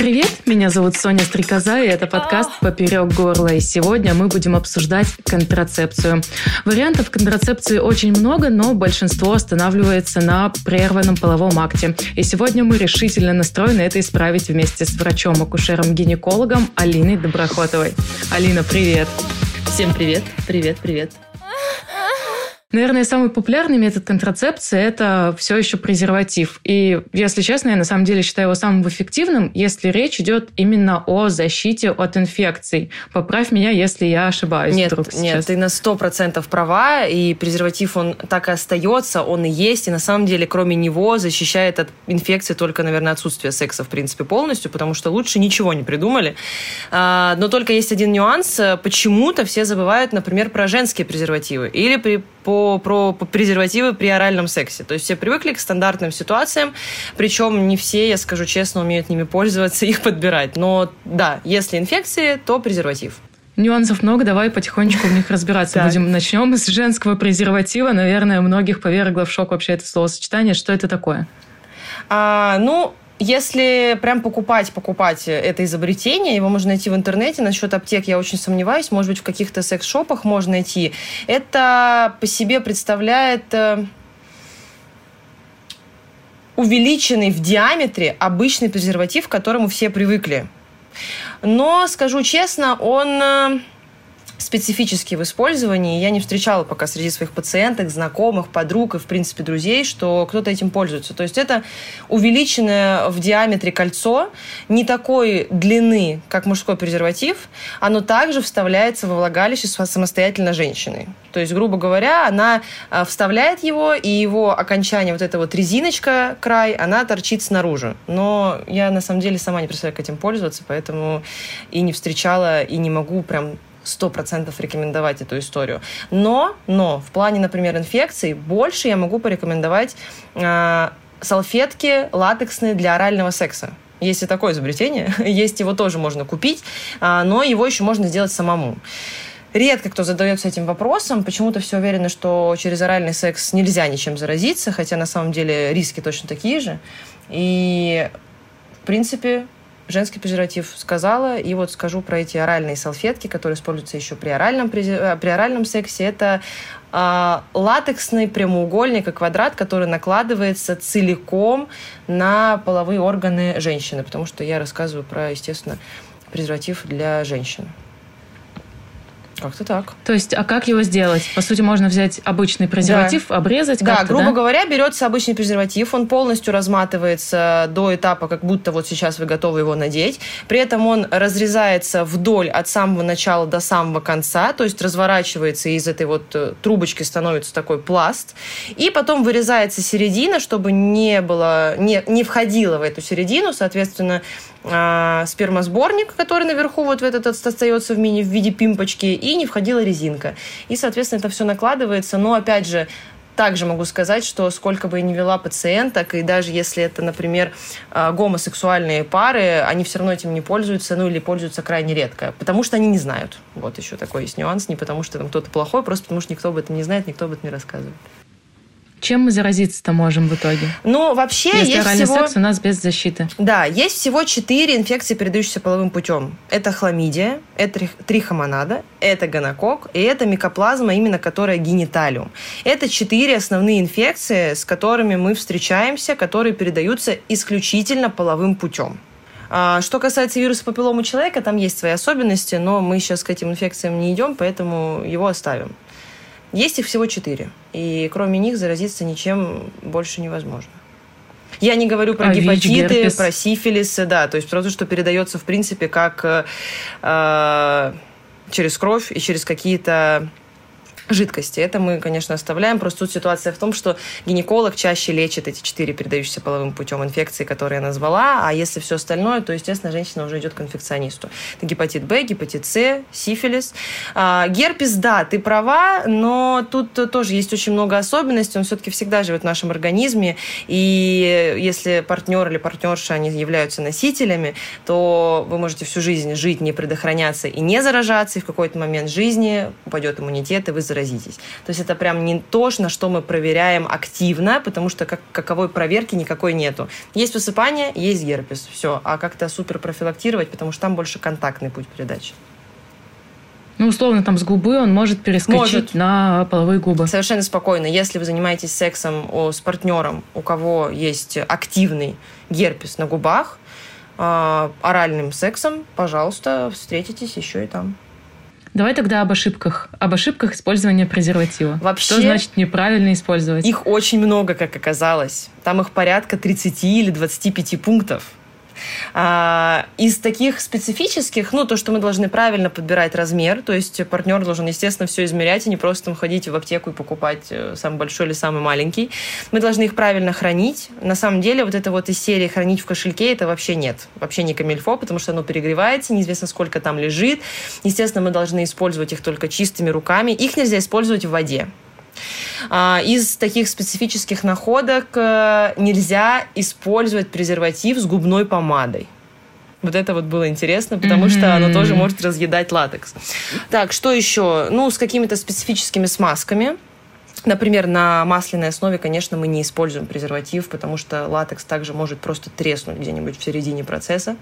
Привет, меня зовут Соня Стрекоза, и это подкаст «Поперек горла». И сегодня мы будем обсуждать контрацепцию. Вариантов контрацепции очень много, но большинство останавливается на прерванном половом акте. И сегодня мы решительно настроены это исправить вместе с врачом-акушером-гинекологом Алиной Доброхотовой. Алина, привет! Всем привет, привет, привет. Наверное, самый популярный метод контрацепции – это все еще презерватив. И, если честно, я на самом деле считаю его самым эффективным, если речь идет именно о защите от инфекций. Поправь меня, если я ошибаюсь. Нет, вдруг нет, ты на сто процентов права, и презерватив, он так и остается, он и есть, и на самом деле, кроме него, защищает от инфекции только, наверное, отсутствие секса, в принципе, полностью, потому что лучше ничего не придумали. А, но только есть один нюанс. Почему-то все забывают, например, про женские презервативы или при по, про, презервативы при оральном сексе. То есть все привыкли к стандартным ситуациям, причем не все, я скажу честно, умеют ними пользоваться, их подбирать. Но да, если инфекции, то презерватив. Нюансов много, давай потихонечку в них разбираться будем. Начнем с женского презерватива. Наверное, многих повергло в шок вообще это словосочетание. Что это такое? А, ну, если прям покупать, покупать это изобретение, его можно найти в интернете. Насчет аптек я очень сомневаюсь. Может быть, в каких-то секс-шопах можно найти. Это по себе представляет э, увеличенный в диаметре обычный презерватив, к которому все привыкли. Но, скажу честно, он э, специфический в использовании. Я не встречала пока среди своих пациенток, знакомых, подруг и, в принципе, друзей, что кто-то этим пользуется. То есть это увеличенное в диаметре кольцо, не такой длины, как мужской презерватив, оно также вставляется во влагалище самостоятельно женщиной. То есть, грубо говоря, она а, вставляет его, и его окончание, вот эта вот резиночка, край, она торчит снаружи. Но я, на самом деле, сама не представляю, как этим пользоваться, поэтому и не встречала, и не могу прям сто процентов рекомендовать эту историю. Но, но в плане, например, инфекций больше я могу порекомендовать э, салфетки латексные для орального секса. Есть и такое изобретение, есть его тоже можно купить, э, но его еще можно сделать самому. Редко кто задается этим вопросом. Почему-то все уверены, что через оральный секс нельзя ничем заразиться, хотя на самом деле риски точно такие же. И, в принципе, женский презерватив сказала. И вот скажу про эти оральные салфетки, которые используются еще при оральном, э, при оральном сексе. Это э, латексный прямоугольник и квадрат, который накладывается целиком на половые органы женщины. Потому что я рассказываю про, естественно, презерватив для женщин. Как-то так. То есть, а как его сделать? По сути, можно взять обычный презерватив, да. обрезать Да, грубо да? говоря, берется обычный презерватив, он полностью разматывается до этапа, как будто вот сейчас вы готовы его надеть. При этом он разрезается вдоль от самого начала до самого конца, то есть разворачивается и из этой вот э, трубочки становится такой пласт. И потом вырезается середина, чтобы не было, не, не входило в эту середину, соответственно, э, спермосборник, который наверху вот в этот остается в мини в виде пимпочки, и не входила резинка. И, соответственно, это все накладывается. Но, опять же, также могу сказать, что сколько бы я ни вела пациенток, и даже если это, например, а, гомосексуальные пары, они все равно этим не пользуются, ну или пользуются крайне редко, потому что они не знают. Вот еще такой есть нюанс, не потому что там кто-то плохой, просто потому что никто об этом не знает, никто об этом не рассказывает. Чем мы заразиться-то можем в итоге? Ну, вообще Если есть всего... секс у нас без защиты. Да, есть всего четыре инфекции, передающиеся половым путем. Это хламидия, это трихомонада, это гонокок и это микоплазма, именно которая гениталиум. Это четыре основные инфекции, с которыми мы встречаемся, которые передаются исключительно половым путем. А, что касается вируса папиллома человека, там есть свои особенности, но мы сейчас к этим инфекциям не идем, поэтому его оставим. Есть их всего четыре, и кроме них заразиться ничем больше невозможно. Я не говорю про а гепатиты, ВИЧ, про сифилис, да, то есть про то, что передается в принципе как э, через кровь и через какие-то жидкости. Это мы, конечно, оставляем. Просто тут ситуация в том, что гинеколог чаще лечит эти четыре передающиеся половым путем инфекции, которые я назвала, а если все остальное, то, естественно, женщина уже идет к инфекционисту. Это гепатит Б, гепатит С, сифилис. А, герпес, да, ты права, но тут тоже есть очень много особенностей. Он все-таки всегда живет в нашем организме, и если партнер или партнерша, они являются носителями, то вы можете всю жизнь жить, не предохраняться и не заражаться, и в какой-то момент жизни упадет иммунитет, и вы заразитесь заразитесь. То есть это прям не то, на что мы проверяем активно, потому что как, каковой проверки никакой нету. Есть высыпание, есть герпес, все. А как-то супер профилактировать, потому что там больше контактный путь передачи. Ну, условно, там с губы он может перескочить может. на половые губы. Совершенно спокойно. Если вы занимаетесь сексом с партнером, у кого есть активный герпес на губах, а, оральным сексом, пожалуйста, встретитесь еще и там. Давай тогда об ошибках. Об ошибках использования презерватива. Вообще, Что значит неправильно использовать? Их очень много, как оказалось. Там их порядка 30 или 25 пунктов. А, из таких специфических, ну, то, что мы должны правильно подбирать размер, то есть партнер должен, естественно, все измерять, и не просто там ходить в аптеку и покупать э, самый большой или самый маленький. Мы должны их правильно хранить. На самом деле, вот это вот из серии хранить в кошельке, это вообще нет. Вообще не камильфо, потому что оно перегревается, неизвестно, сколько там лежит. Естественно, мы должны использовать их только чистыми руками. Их нельзя использовать в воде. А, из таких специфических находок э, нельзя использовать презерватив с губной помадой. Вот это вот было интересно, потому mm-hmm. что оно тоже может разъедать латекс. Так, что еще? Ну, с какими-то специфическими смазками. Например, на масляной основе, конечно, мы не используем презерватив, потому что латекс также может просто треснуть где-нибудь в середине процесса.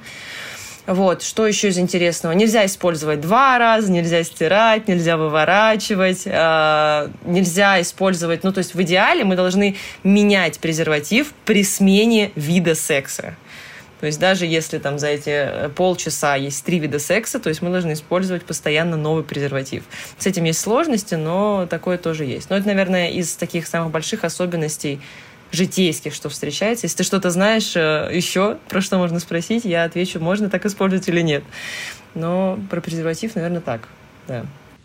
Вот, что еще из интересного? Нельзя использовать два раза, нельзя стирать, нельзя выворачивать, э, нельзя использовать... Ну, то есть в идеале мы должны менять презерватив при смене вида секса. То есть даже если там за эти э, полчаса есть три вида секса, то есть мы должны использовать постоянно новый презерватив. С этим есть сложности, но такое тоже есть. Но это, наверное, из таких самых больших особенностей житейских, что встречается. Если ты что-то знаешь э, еще, про что можно спросить, я отвечу, можно так использовать или нет. Но про презерватив, наверное, так. Да.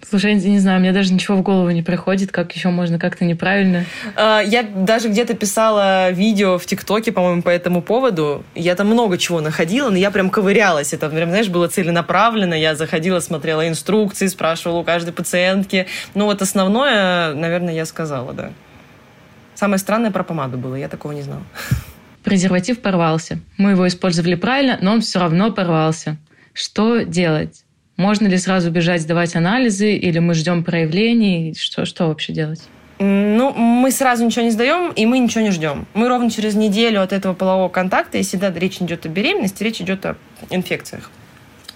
Слушай, не знаю, мне даже ничего в голову не приходит, как еще можно как-то неправильно. А, я даже где-то писала видео в ТикТоке, по-моему, по этому поводу. Я там много чего находила, но я прям ковырялась. Это, прям, знаешь, было целенаправленно. Я заходила, смотрела инструкции, спрашивала у каждой пациентки. Ну вот основное, наверное, я сказала, да. Самое странное про помаду было, я такого не знала. Презерватив порвался. Мы его использовали правильно, но он все равно порвался. Что делать? Можно ли сразу бежать сдавать анализы, или мы ждем проявлений? Что, что вообще делать? Ну, мы сразу ничего не сдаем, и мы ничего не ждем. Мы ровно через неделю от этого полового контакта, если да, речь идет о беременности, речь идет о инфекциях.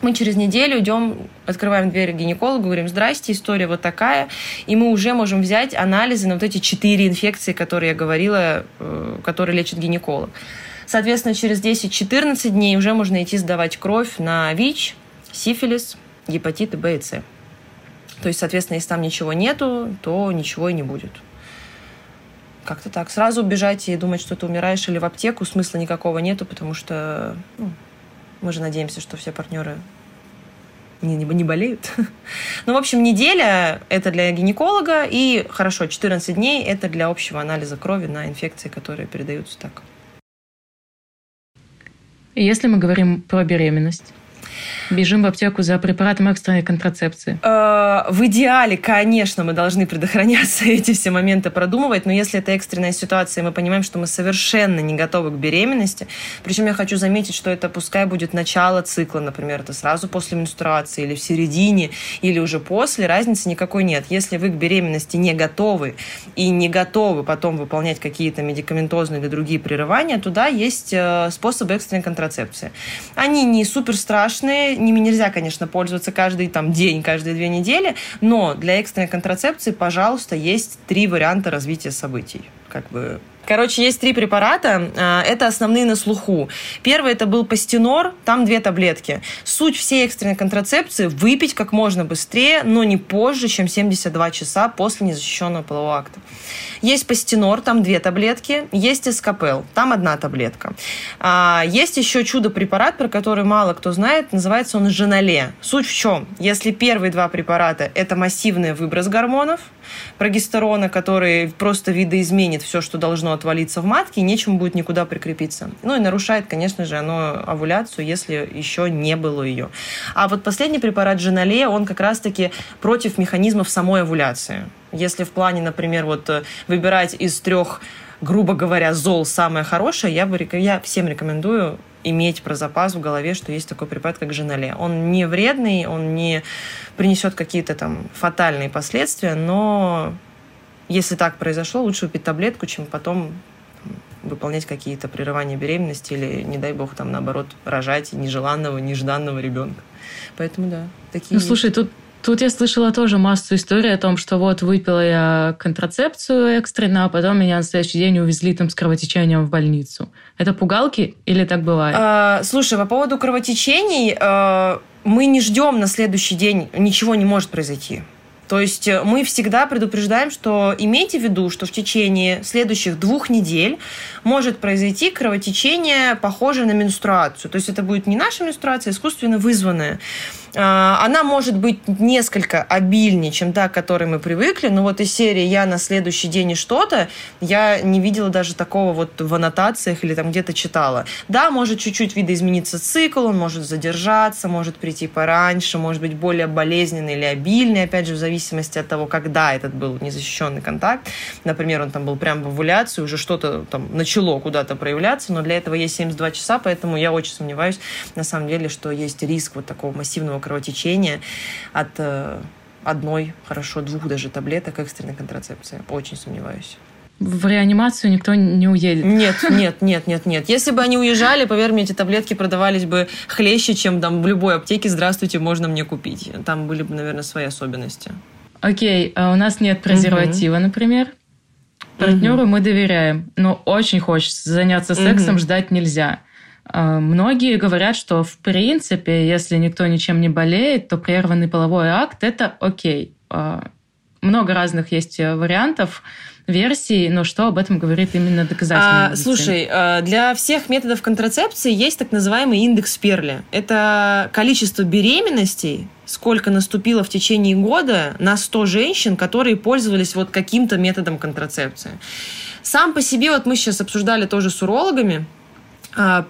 Мы через неделю идем, открываем дверь гинекологу, говорим, здрасте, история вот такая, и мы уже можем взять анализы на вот эти четыре инфекции, которые я говорила, э, которые лечит гинеколог. Соответственно, через 10-14 дней уже можно идти сдавать кровь на ВИЧ, сифилис, гепатиты Б и С. То есть, соответственно, если там ничего нету, то ничего и не будет. Как-то так. Сразу бежать и думать, что ты умираешь или в аптеку, смысла никакого нету, потому что ну, мы же надеемся, что все партнеры не, не, не болеют. ну, в общем, неделя – это для гинеколога, и, хорошо, 14 дней – это для общего анализа крови на инфекции, которые передаются так. Если мы говорим про беременность, Бежим в аптеку за препаратом экстренной контрацепции. Э, в идеале, конечно, мы должны предохраняться, эти все моменты продумывать, но если это экстренная ситуация, мы понимаем, что мы совершенно не готовы к беременности, причем я хочу заметить, что это пускай будет начало цикла, например, это сразу после менструации или в середине, или уже после, разницы никакой нет. Если вы к беременности не готовы и не готовы потом выполнять какие-то медикаментозные или другие прерывания, туда есть э, способы экстренной контрацепции. Они не супер страшные, ними нельзя, конечно, пользоваться каждый там, день, каждые две недели, но для экстренной контрацепции, пожалуйста, есть три варианта развития событий. Как бы Короче, есть три препарата. А, это основные на слуху. Первый это был пастенор, там две таблетки. Суть всей экстренной контрацепции – выпить как можно быстрее, но не позже, чем 72 часа после незащищенного полового акта. Есть пастенор, там две таблетки. Есть эскапел, там одна таблетка. А, есть еще чудо-препарат, про который мало кто знает. Называется он женале. Суть в чем? Если первые два препарата – это массивный выброс гормонов, прогестерона, который просто видоизменит все, что должно отвалиться в матке, и нечему будет никуда прикрепиться. Ну и нарушает, конечно же, оно овуляцию, если еще не было ее. А вот последний препарат женале, он как раз-таки против механизмов самой овуляции. Если в плане, например, вот э, выбирать из трех грубо говоря, зол самое хорошее, я, бы, я всем рекомендую иметь про запас в голове, что есть такой препарат, как женале. Он не вредный, он не принесет какие-то там фатальные последствия, но если так произошло, лучше выпить таблетку, чем потом выполнять какие-то прерывания беременности или, не дай бог, там, наоборот, рожать нежеланного, нежданного ребенка. Поэтому, да, такие... Ну, слушай, тут Тут я слышала тоже массу историй о том, что вот выпила я контрацепцию экстренно, а потом меня на следующий день увезли там с кровотечением в больницу. Это пугалки или так бывает? А, слушай, по поводу кровотечений, а, мы не ждем на следующий день, ничего не может произойти. То есть э, мы всегда предупреждаем, что имейте в виду, что в течение следующих двух недель может произойти кровотечение, похожее на менструацию. То есть это будет не наша менструация, а искусственно вызванная. А, она может быть несколько обильнее, чем та, к которой мы привыкли, но вот из серии «Я на следующий день и что-то» я не видела даже такого вот в аннотациях или там где-то читала. Да, может чуть-чуть видоизмениться цикл, он может задержаться, может прийти пораньше, может быть более болезненный или обильный, опять же, в зависимости от того, когда этот был незащищенный контакт. Например, он там был прям в овуляции, уже что-то там начало куда-то проявляться, но для этого есть 72 часа, поэтому я очень сомневаюсь, на самом деле, что есть риск вот такого массивного кровотечения от э, одной, хорошо, двух даже таблеток экстренной контрацепции. Очень сомневаюсь. В реанимацию никто не уедет. Нет, нет, нет, нет, нет. Если бы они уезжали, поверь мне, эти таблетки продавались бы хлеще, чем там в любой аптеке. Здравствуйте, можно мне купить. Там были бы, наверное, свои особенности. Окей, а у нас нет презерватива, угу. например. Партнеру угу. мы доверяем, но очень хочется заняться сексом, угу. ждать нельзя. А, многие говорят, что в принципе, если никто ничем не болеет, то прерванный половой акт – это окей. А, много разных есть э, вариантов версий, но что об этом говорит именно доказательная а, Слушай, э, для всех методов контрацепции есть так называемый индекс Перли. Это количество беременностей, сколько наступило в течение года на 100 женщин, которые пользовались вот каким-то методом контрацепции. Сам по себе, вот мы сейчас обсуждали тоже с урологами, а,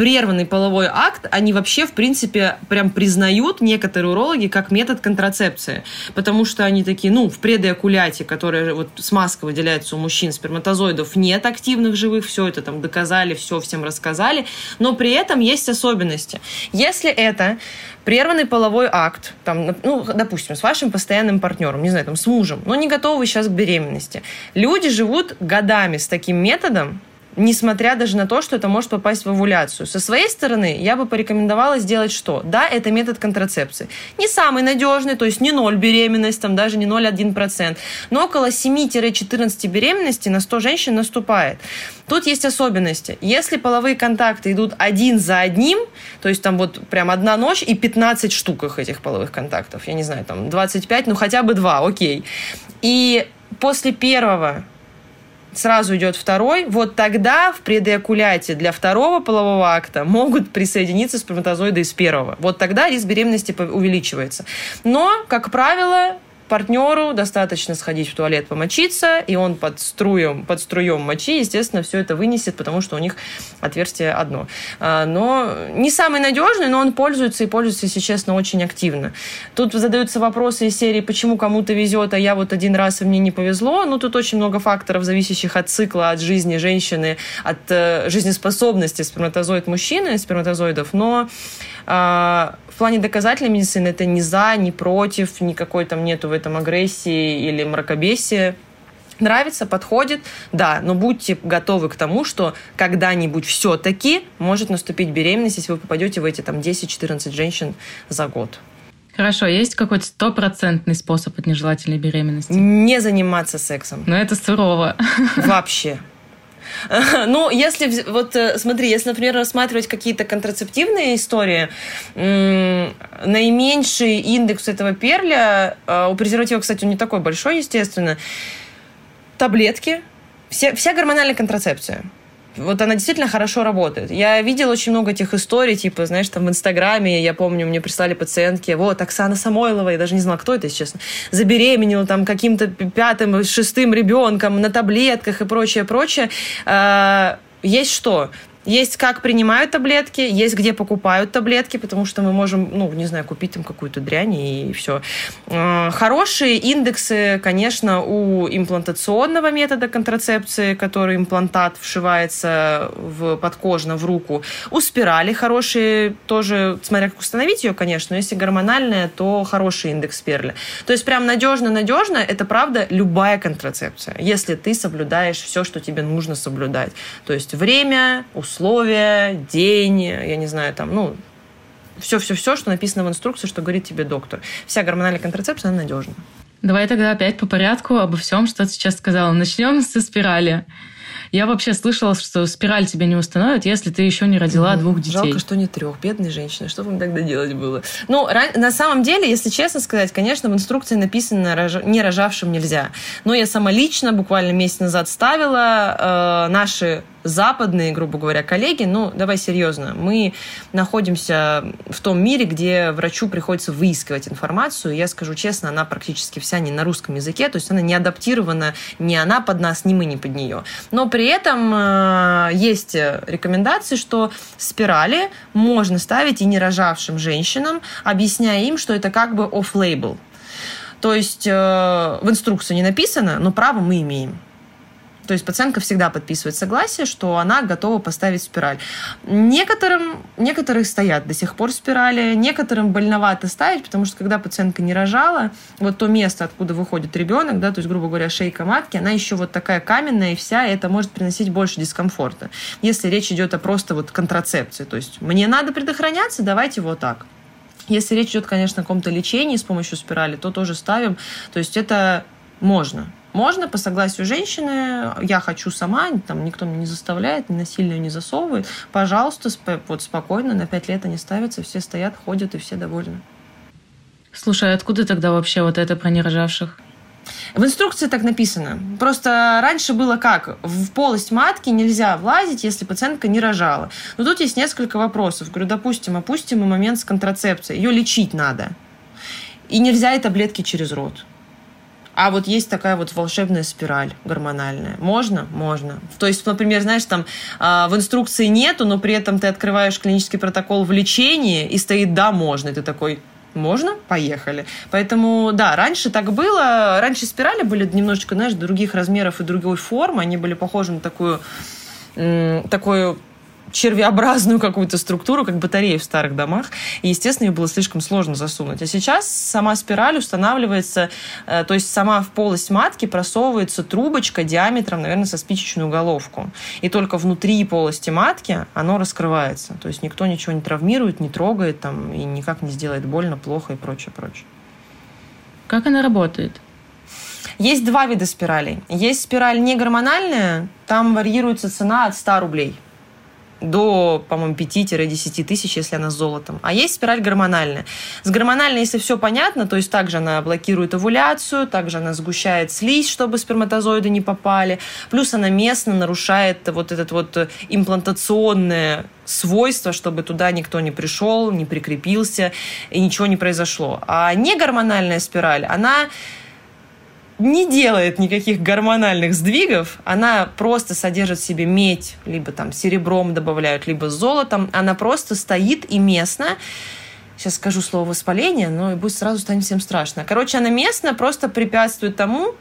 прерванный половой акт, они вообще, в принципе, прям признают некоторые урологи как метод контрацепции. Потому что они такие, ну, в предэокуляте, которая вот смазка выделяется у мужчин, сперматозоидов нет активных живых, все это там доказали, все всем рассказали, но при этом есть особенности. Если это прерванный половой акт, там, ну, допустим, с вашим постоянным партнером, не знаю, там, с мужем, но не готовы сейчас к беременности. Люди живут годами с таким методом, несмотря даже на то, что это может попасть в овуляцию. Со своей стороны, я бы порекомендовала сделать что? Да, это метод контрацепции. Не самый надежный, то есть не 0 беременность, там даже не 0,1%, но около 7-14 беременностей на 100 женщин наступает. Тут есть особенности. Если половые контакты идут один за одним, то есть там вот прям одна ночь и 15 штук их этих половых контактов, я не знаю, там 25, ну хотя бы два, окей. И после первого сразу идет второй, вот тогда в предэякуляте для второго полового акта могут присоединиться сперматозоиды из первого. Вот тогда риск беременности увеличивается. Но, как правило, партнеру достаточно сходить в туалет помочиться, и он под струем, под струем мочи, естественно, все это вынесет, потому что у них отверстие одно. А, но не самый надежный, но он пользуется и пользуется, если честно, очень активно. Тут задаются вопросы из серии, почему кому-то везет, а я вот один раз и мне не повезло. Ну, тут очень много факторов, зависящих от цикла, от жизни женщины, от э, жизнеспособности сперматозоид мужчины, сперматозоидов, но а, плане доказательной медицины это не за, не против, никакой там нету в этом агрессии или мракобесия. Нравится, подходит, да, но будьте готовы к тому, что когда-нибудь все-таки может наступить беременность, если вы попадете в эти там 10-14 женщин за год. Хорошо, есть какой-то стопроцентный способ от нежелательной беременности? Не заниматься сексом. Но это сурово. Вообще. Ну, если, вот э, смотри, если, например, рассматривать какие-то контрацептивные истории, наименьший индекс этого перля, э, у презерватива, кстати, он не такой большой, естественно, таблетки, вся, вся гормональная контрацепция – вот она действительно хорошо работает. Я видела очень много этих историй, типа, знаешь, там в Инстаграме, я помню, мне прислали пациентки, вот, Оксана Самойлова, я даже не знала, кто это, если честно, забеременела там каким-то пятым, шестым ребенком на таблетках и прочее, прочее. А, есть что? Есть как принимают таблетки, есть где покупают таблетки, потому что мы можем, ну, не знаю, купить там какую-то дрянь и все. А, хорошие индексы, конечно, у имплантационного метода контрацепции, который имплантат вшивается в подкожно в руку. У спирали хорошие тоже, смотря как установить ее, конечно, но если гормональная, то хороший индекс перля. То есть прям надежно-надежно, это правда любая контрацепция, если ты соблюдаешь все, что тебе нужно соблюдать. То есть время, условия, условия, день, я не знаю, там, ну, все-все-все, что написано в инструкции, что говорит тебе доктор. Вся гормональная контрацепция, она надежна. Давай тогда опять по порядку обо всем, что ты сейчас сказала. Начнем со спирали. Я вообще слышала, что спираль тебе не установят, если ты еще не родила mm, двух детей. Жалко, что не трех. Бедные женщины. Что вам тогда делать было? Ну, на самом деле, если честно сказать, конечно, в инструкции написано «не рожавшим нельзя». Но я сама лично буквально месяц назад ставила э, наши западные, грубо говоря, коллеги, ну, давай серьезно, мы находимся в том мире, где врачу приходится выискивать информацию. Я скажу честно, она практически вся не на русском языке, то есть она не адаптирована, ни она под нас, ни мы не под нее. Но при этом э, есть рекомендации, что спирали можно ставить и не рожавшим женщинам, объясняя им, что это как бы off-label. То есть э, в инструкции не написано, но право мы имеем. То есть пациентка всегда подписывает согласие, что она готова поставить спираль. Некоторым, некоторые стоят до сих пор спирали, некоторым больновато ставить, потому что когда пациентка не рожала, вот то место, откуда выходит ребенок, да, то есть, грубо говоря, шейка матки, она еще вот такая каменная и вся, и это может приносить больше дискомфорта. Если речь идет о просто вот контрацепции, то есть мне надо предохраняться, давайте вот так. Если речь идет, конечно, о каком-то лечении с помощью спирали, то тоже ставим. То есть это можно. Можно по согласию женщины, я хочу сама, там никто меня не заставляет, не насильно не засовывает. Пожалуйста, вот спокойно, на пять лет они ставятся, все стоят, ходят и все довольны. Слушай, а откуда тогда вообще вот это про нерожавших? В инструкции так написано. Просто раньше было как? В полость матки нельзя влазить, если пациентка не рожала. Но тут есть несколько вопросов. Говорю, допустим, опустим и момент с контрацепцией. Ее лечить надо. И нельзя и таблетки через рот. А вот есть такая вот волшебная спираль гормональная. Можно? Можно. То есть, например, знаешь, там э, в инструкции нету, но при этом ты открываешь клинический протокол в лечении и стоит «да, можно». И ты такой можно? Поехали. Поэтому, да, раньше так было. Раньше спирали были немножечко, знаешь, других размеров и другой формы. Они были похожи на такую, такую червеобразную какую-то структуру, как батареи в старых домах. И, естественно, ее было слишком сложно засунуть. А сейчас сама спираль устанавливается, э, то есть сама в полость матки просовывается трубочка диаметром, наверное, со спичечную головку. И только внутри полости матки оно раскрывается. То есть никто ничего не травмирует, не трогает там, и никак не сделает больно, плохо и прочее, прочее. Как она работает? Есть два вида спиралей. Есть спираль не гормональная, там варьируется цена от 100 рублей до, по-моему, 5-10 тысяч, если она с золотом. А есть спираль гормональная. С гормональной, если все понятно, то есть также она блокирует овуляцию, также она сгущает слизь, чтобы сперматозоиды не попали. Плюс она местно нарушает вот этот вот имплантационное свойство, чтобы туда никто не пришел, не прикрепился и ничего не произошло. А не гормональная спираль, она не делает никаких гормональных сдвигов, она просто содержит в себе медь, либо там серебром добавляют, либо золотом, она просто стоит и местно. Сейчас скажу слово воспаление, но и будет сразу станет всем страшно. Короче, она местно просто препятствует тому,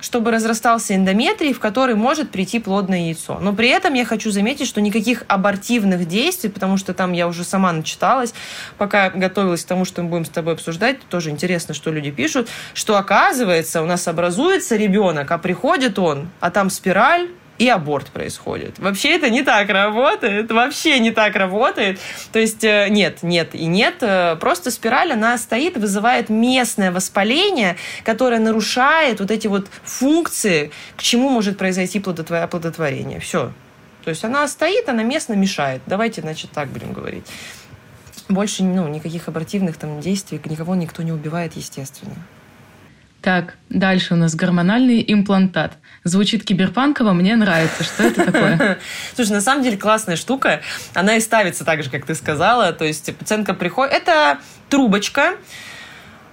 чтобы разрастался эндометрий, в который может прийти плодное яйцо. Но при этом я хочу заметить, что никаких абортивных действий, потому что там я уже сама начиталась, пока готовилась к тому, что мы будем с тобой обсуждать, тоже интересно, что люди пишут, что оказывается у нас образуется ребенок, а приходит он, а там спираль, и аборт происходит. Вообще это не так работает, вообще не так работает. То есть э, нет, нет и нет. Э, просто спираль, она стоит, вызывает местное воспаление, которое нарушает вот эти вот функции, к чему может произойти плодотворение. Все. То есть она стоит, она местно мешает. Давайте, значит, так будем говорить. Больше ну, никаких абортивных там действий, никого никто не убивает, естественно. Так, дальше у нас гормональный имплантат. Звучит киберпанково, мне нравится. Что это такое? Слушай, на самом деле классная штука. Она и ставится так же, как ты сказала. То есть пациентка приходит... Это трубочка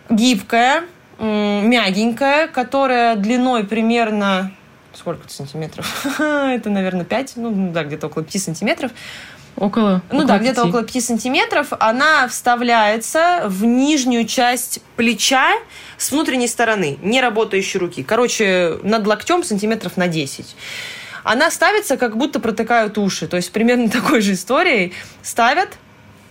гибкая, мягенькая, которая длиной примерно... Сколько сантиметров? это, наверное, 5, ну да, где-то около 5 сантиметров. Около? Ну около да, где-то около 5 сантиметров. Она вставляется в нижнюю часть плеча с внутренней стороны, не работающей руки. Короче, над локтем сантиметров на 10 она ставится, как будто протыкают уши. То есть примерно такой же историей. Ставят,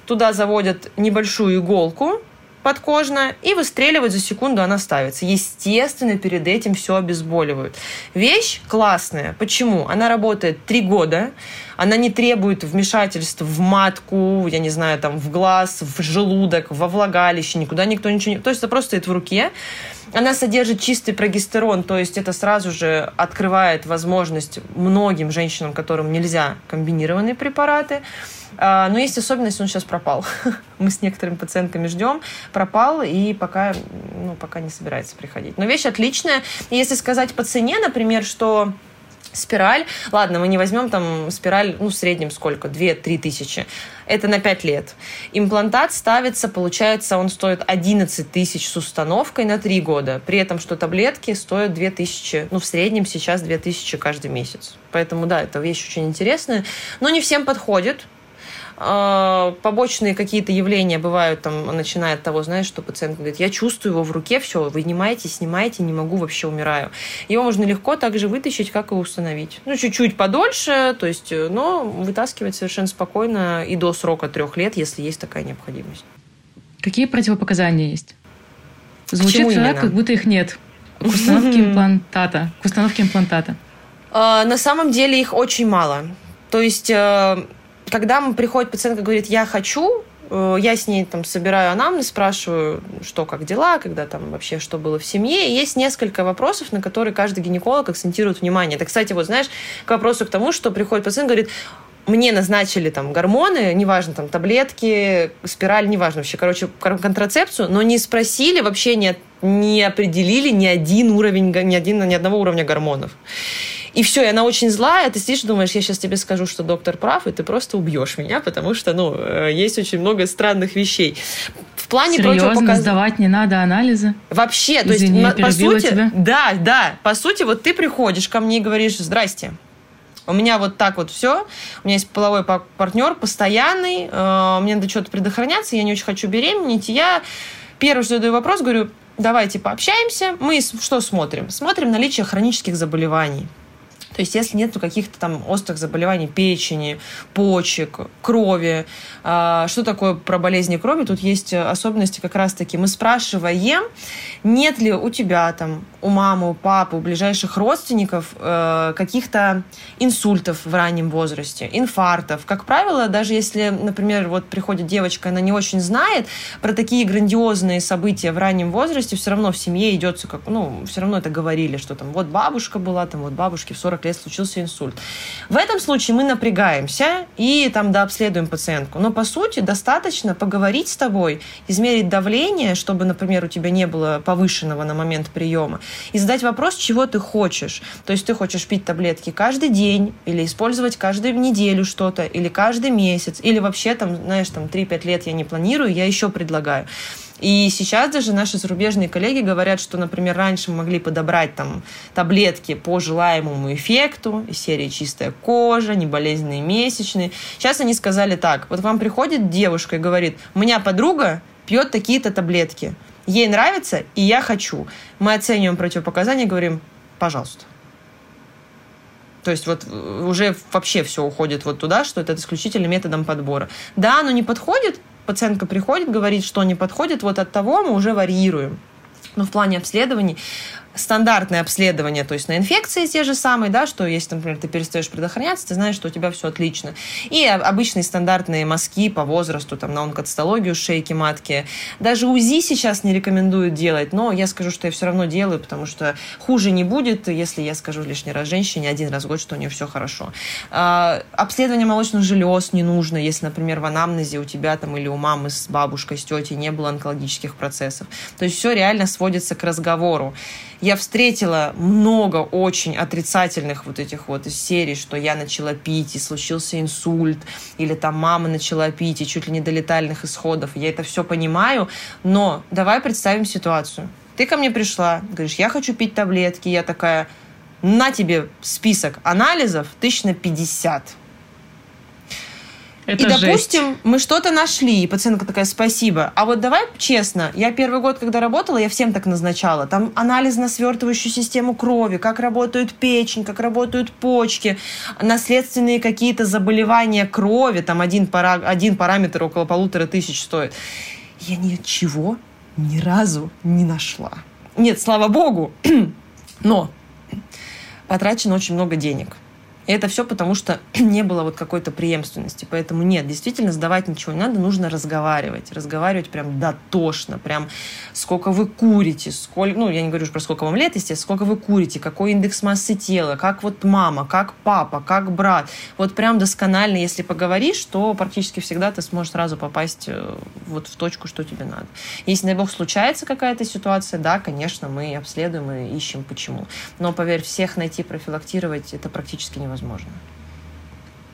туда заводят небольшую иголку, подкожно и выстреливать за секунду она ставится. Естественно, перед этим все обезболивают. Вещь классная. Почему? Она работает три года, она не требует вмешательств в матку, я не знаю, там, в глаз, в желудок, во влагалище, никуда никто ничего не... То есть это просто стоит в руке. Она содержит чистый прогестерон, то есть это сразу же открывает возможность многим женщинам, которым нельзя комбинированные препараты. А, но есть особенность, он сейчас пропал. Мы с некоторыми пациентками ждем, пропал и пока, ну, пока не собирается приходить. Но вещь отличная. Если сказать по цене, например, что спираль, ладно, мы не возьмем там спираль, ну, в среднем сколько, 2-3 тысячи. Это на 5 лет. Имплантат ставится, получается, он стоит 11 тысяч с установкой на 3 года. При этом, что таблетки стоят 2 тысячи, ну, в среднем сейчас 2 тысячи каждый месяц. Поэтому, да, это вещь очень интересная. Но не всем подходит. А, побочные какие-то явления бывают, там, начиная от того, знаешь, что пациент говорит, я чувствую его в руке, все, вынимайте, снимайте, не могу, вообще умираю. Его можно легко так же вытащить, как и установить. Ну, чуть-чуть подольше, то есть, э, но вытаскивать совершенно спокойно и до срока трех лет, если есть такая необходимость. Какие противопоказания есть? Звучит так, как будто их нет. К установке имплантата. К установке имплантата. А, на самом деле их очень мало. То есть э, когда приходит пациентка и говорит, я хочу, э, я с ней там собираю анамнез, спрашиваю, что, как дела, когда там вообще что было в семье. И есть несколько вопросов, на которые каждый гинеколог акцентирует внимание. Это, кстати, вот знаешь, к вопросу к тому, что приходит пациент говорит, мне назначили там гормоны, неважно, там таблетки, спираль, неважно вообще, короче, контрацепцию, но не спросили, вообще не, не определили ни один уровень, ни, один, ни одного уровня гормонов. И все, и она очень злая, ты сидишь и думаешь, я сейчас тебе скажу, что доктор прав, и ты просто убьешь меня, потому что, ну, э, есть очень много странных вещей. В плане Серьезно, противопоказ... сдавать не надо анализы? Вообще, Извини, то есть, по сути, тебя. да, да, по сути, вот ты приходишь ко мне и говоришь, здрасте, у меня вот так вот все. У меня есть половой партнер постоянный. Э, мне надо что-то предохраняться. Я не очень хочу беременеть. И я первый что задаю вопрос, говорю, давайте пообщаемся. Мы что смотрим? Смотрим наличие хронических заболеваний. То есть если нет каких-то там острых заболеваний печени, почек, крови, а, что такое про болезни крови, тут есть особенности как раз-таки. Мы спрашиваем, нет ли у тебя там, у мамы, у папы, у ближайших родственников э, каких-то инсультов в раннем возрасте, инфарктов. Как правило, даже если, например, вот приходит девочка, она не очень знает про такие грандиозные события в раннем возрасте, все равно в семье идется, как, ну, все равно это говорили, что там вот бабушка была, там вот бабушке в 40 лет случился инсульт. В этом случае мы напрягаемся и там дообследуем пациентку. Но по сути достаточно поговорить с тобой, измерить давление, чтобы, например, у тебя не было повышенного на момент приема, и задать вопрос, чего ты хочешь. То есть ты хочешь пить таблетки каждый день, или использовать каждую неделю что-то, или каждый месяц, или вообще там, знаешь, там 3-5 лет я не планирую, я еще предлагаю. И сейчас даже наши зарубежные коллеги говорят, что, например, раньше мы могли подобрать там таблетки по желаемому эффекту, из серии чистая кожа, неболезненные месячные. Сейчас они сказали так, вот вам приходит девушка и говорит, у меня подруга пьет такие-то таблетки, ей нравится, и я хочу. Мы оцениваем противопоказания и говорим, пожалуйста. То есть вот уже вообще все уходит вот туда, что это исключительно методом подбора. Да, оно не подходит, пациентка приходит, говорит, что не подходит, вот от того мы уже варьируем. Но в плане обследований стандартное обследование, то есть на инфекции те же самые, да, что если, например, ты перестаешь предохраняться, ты знаешь, что у тебя все отлично. И обычные стандартные мазки по возрасту, там, на онкоцитологию шейки матки. Даже УЗИ сейчас не рекомендуют делать, но я скажу, что я все равно делаю, потому что хуже не будет, если я скажу лишний раз женщине один раз в год, что у нее все хорошо. А, обследование молочных желез не нужно, если, например, в анамнезе у тебя там или у мамы с бабушкой, с тетей не было онкологических процессов. То есть все реально сводится к разговору я встретила много очень отрицательных вот этих вот из серий, что я начала пить, и случился инсульт, или там мама начала пить, и чуть ли не до летальных исходов. Я это все понимаю, но давай представим ситуацию. Ты ко мне пришла, говоришь, я хочу пить таблетки, я такая, на тебе список анализов тысяч на 50 это и, допустим, жесть. мы что-то нашли, и пациентка такая, спасибо. А вот давай честно, я первый год, когда работала, я всем так назначала. Там анализ на свертывающую систему крови, как работают печень, как работают почки, наследственные какие-то заболевания крови, там один, пара, один параметр около полутора тысяч стоит. Я ничего ни разу не нашла. Нет, слава богу, но потрачено очень много денег. И это все потому, что не было вот какой-то преемственности. Поэтому нет, действительно сдавать ничего не надо, нужно разговаривать. Разговаривать прям дотошно, прям сколько вы курите, сколько, ну, я не говорю про сколько вам лет, естественно, сколько вы курите, какой индекс массы тела, как вот мама, как папа, как брат. Вот прям досконально, если поговоришь, то практически всегда ты сможешь сразу попасть э, вот в точку, что тебе надо. Если, дай бог, случается какая-то ситуация, да, конечно, мы обследуем и ищем почему. Но, поверь, всех найти, профилактировать, это практически невозможно невозможно.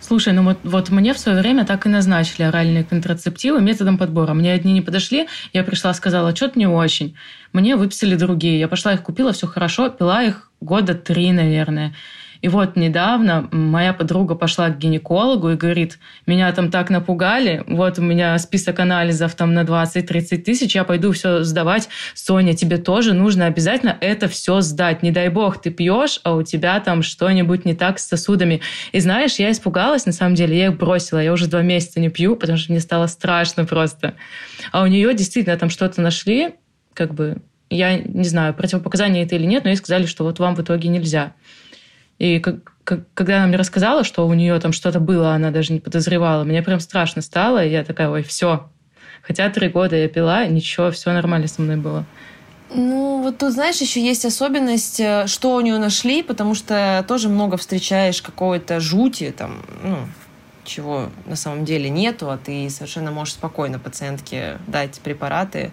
Слушай, ну вот, вот мне в свое время так и назначили оральные контрацептивы методом подбора. Мне одни не подошли, я пришла, сказала, что-то не очень. Мне выписали другие. Я пошла их купила, все хорошо, пила их года три, наверное. И вот недавно моя подруга пошла к гинекологу и говорит, меня там так напугали, вот у меня список анализов там на 20-30 тысяч, я пойду все сдавать. Соня, тебе тоже нужно обязательно это все сдать. Не дай бог, ты пьешь, а у тебя там что-нибудь не так с сосудами. И знаешь, я испугалась, на самом деле, я их бросила. Я уже два месяца не пью, потому что мне стало страшно просто. А у нее действительно там что-то нашли, как бы, я не знаю, противопоказания это или нет, но ей сказали, что вот вам в итоге нельзя. И как, как, когда она мне рассказала, что у нее там что-то было, она даже не подозревала, мне прям страшно стало, и я такая, ой, все. Хотя три года я пила, ничего, все нормально со мной было. Ну, вот тут, знаешь, еще есть особенность, э, что у нее нашли, потому что тоже много встречаешь какой-то жути, там, ну, чего на самом деле нету, а ты совершенно можешь спокойно пациентке дать препараты,